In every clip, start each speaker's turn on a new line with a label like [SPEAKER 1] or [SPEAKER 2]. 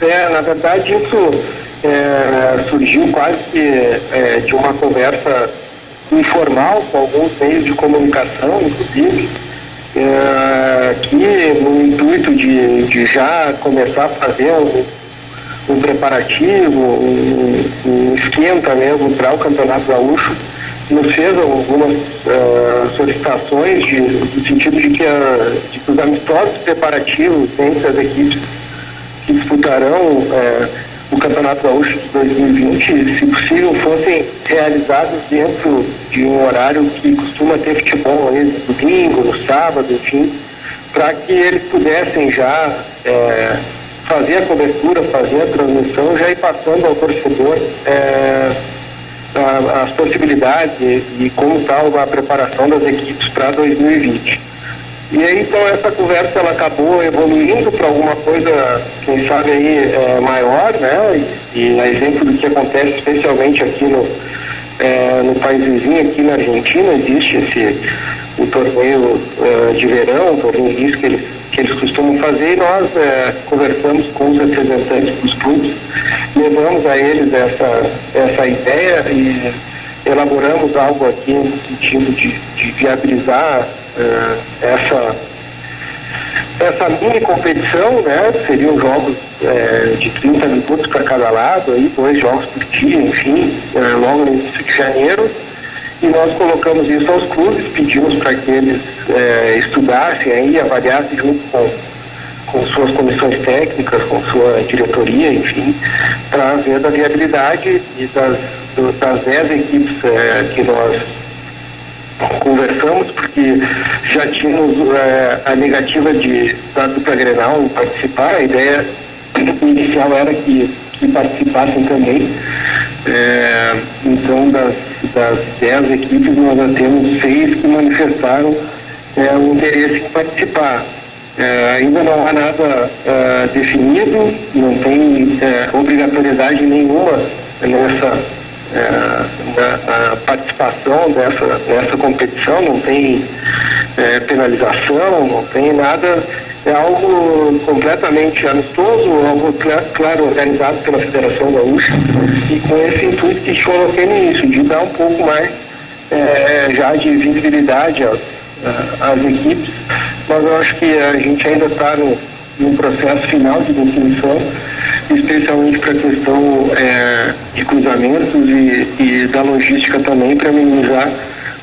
[SPEAKER 1] É, na verdade isso é, surgiu quase é, de uma conversa informal com alguns meios de comunicação, inclusive, é, que no intuito de, de já começar a fazer um, um preparativo, um, um esquenta mesmo para o Campeonato Gaúcho, nos fez algumas uh, solicitações de, no sentido de que, uh, de que os amistosos preparativos entre as equipes que disputarão uh, o Campeonato Gaúcho de 2020, se possível, fossem realizados dentro de um horário que costuma ter futebol aí no domingo, no sábado, enfim, para que eles pudessem já fazer a cobertura, fazer a transmissão, já ir passando ao torcedor a, as possibilidades e, e como está a preparação das equipes para 2020. E aí então essa conversa ela acabou evoluindo para alguma coisa, quem sabe aí é, maior, né? E, exemplo do que acontece especialmente aqui no, é, no país vizinho, aqui na Argentina, existe esse o torneio é, de verão, o torneio que eles, que eles costumam fazer, e nós é, conversamos com os representantes dos clubes, levamos a eles essa, essa ideia e elaboramos algo aqui no sentido de, de viabilizar é, essa essa mini competição, né, seriam jogos é, de 30 minutos para cada lado, aí, dois jogos por dia, enfim, é, logo no início de janeiro. E nós colocamos isso aos clubes, pedimos para que eles estudassem aí, avaliassem junto com, com suas comissões técnicas, com sua diretoria, enfim, para ver da viabilidade e das, das 10 equipes é, que nós conversamos, porque já tínhamos é, a negativa de, da dupla Grenal participar, a ideia inicial era que, que participassem também. É, então, das, das dez equipes, nós já temos seis que manifestaram é, o interesse em participar. É, ainda não há nada é, definido, não tem é, obrigatoriedade nenhuma nessa na, participação dessa, dessa competição, não tem penalização, não tem nada, é algo completamente amistoso, algo claro organizado pela Federação Gaúcha e com esse intuito que coloquei no início, de dar um pouco mais é, já de visibilidade às, às equipes, mas eu acho que a gente ainda está no, no processo final de definição especialmente para a questão é, de cruzamentos e, e, da logística também, para minimizar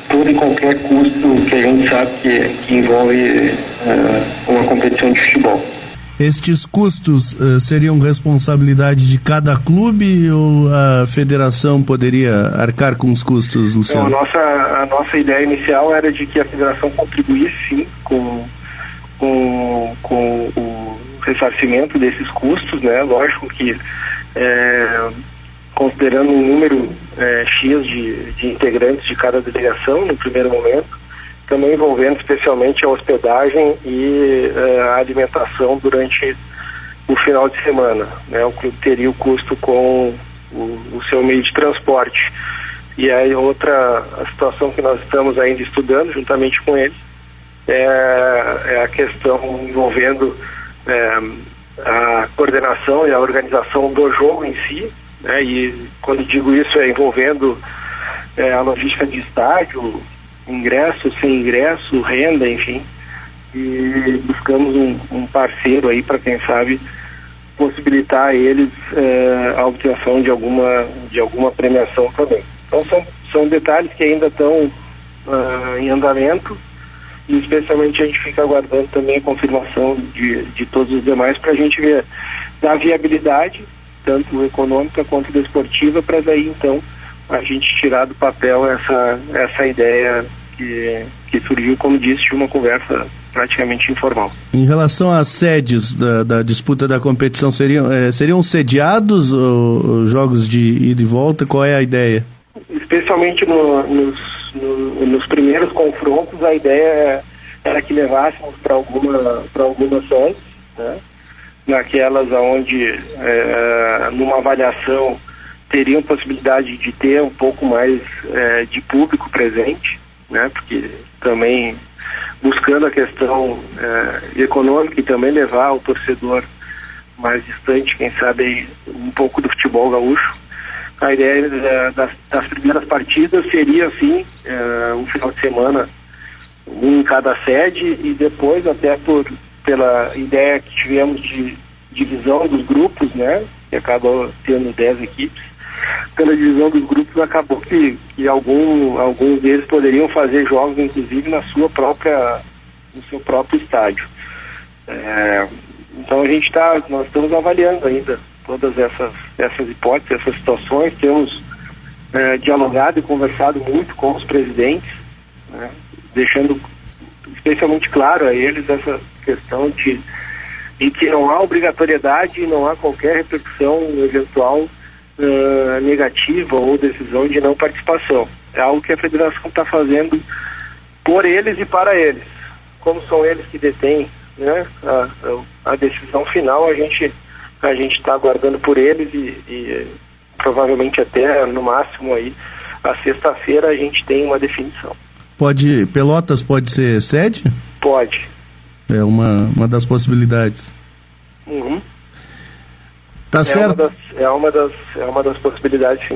[SPEAKER 1] todo e qualquer custo que a gente sabe que, que envolve é, uma competição de futebol.
[SPEAKER 2] Estes custos uh, seriam responsabilidade de cada clube ou a federação poderia arcar com os custos, Luciano?
[SPEAKER 1] Não, a, nossa, a nossa ideia inicial era de que a federação contribuísse sim com, com, o ressarcimento desses custos, né? Lógico que é, considerando um número é, X de, de integrantes de cada delegação no primeiro momento, também envolvendo especialmente a hospedagem e é, a alimentação durante o final de semana. Né? O clube teria o custo com o, o seu meio de transporte. E aí outra situação que nós estamos ainda estudando juntamente com eles é, é a questão envolvendo é, a coordenação e a organização do jogo em si, né, e quando digo isso é envolvendo é, a logística de estádio, ingresso, sem ingresso, renda, enfim, e buscamos um, um parceiro aí para quem sabe possibilitar a eles é, a obtenção de alguma de alguma premiação também. Então são, são detalhes que ainda estão uh, em andamento e especialmente a gente fica aguardando também a confirmação de, de todos os demais para a gente ver da viabilidade, tanto econômica quanto desportiva, para daí então a gente tirar do papel essa, essa ideia que, que surgiu, como disse, de uma conversa praticamente informal.
[SPEAKER 2] Em relação às sedes da, da disputa da competição, seriam, é, seriam sediados os jogos de ida e volta? Qual é a ideia?
[SPEAKER 1] Especialmente no, nos no, nos primeiros confrontos, a ideia era que levássemos para alguma, alguma série, né? naquelas onde, é, numa avaliação, teriam possibilidade de ter um pouco mais é, de público presente, né? porque também buscando a questão é, econômica e também levar o torcedor mais distante, quem sabe um pouco do futebol gaúcho. A ideia é, das, das, primeiras partidas seria assim, é, um final de semana, um em cada sede e depois até por pela ideia que tivemos de divisão dos grupos, né? Que acabou tendo 10 equipes. Pela divisão dos grupos acabou que, que algum, alguns deles poderiam fazer jogos, inclusive, na sua própria, no seu próprio estádio. É, então a gente está, nós estamos avaliando ainda todas essas, essas hipóteses, essas situações, temos é, dialogado e conversado muito com os presidentes, né, deixando especialmente claro a eles essa questão de, de que não há obrigatoriedade e não há qualquer repercussão eventual uh, negativa ou decisão de não participação. É algo que a federação está fazendo por eles e para eles. Como são eles que detêm né, a, a decisão final, a gente a gente está aguardando por eles e, e, provavelmente até no máximo aí a sexta-feira a gente tem uma definição.
[SPEAKER 2] Pode Pelotas pode ser sede?
[SPEAKER 1] Pode.
[SPEAKER 2] É uma, uma das possibilidades.
[SPEAKER 1] Uhum.
[SPEAKER 2] Tá
[SPEAKER 1] é
[SPEAKER 2] certo.
[SPEAKER 1] Uma das, é uma das é uma das possibilidades sim.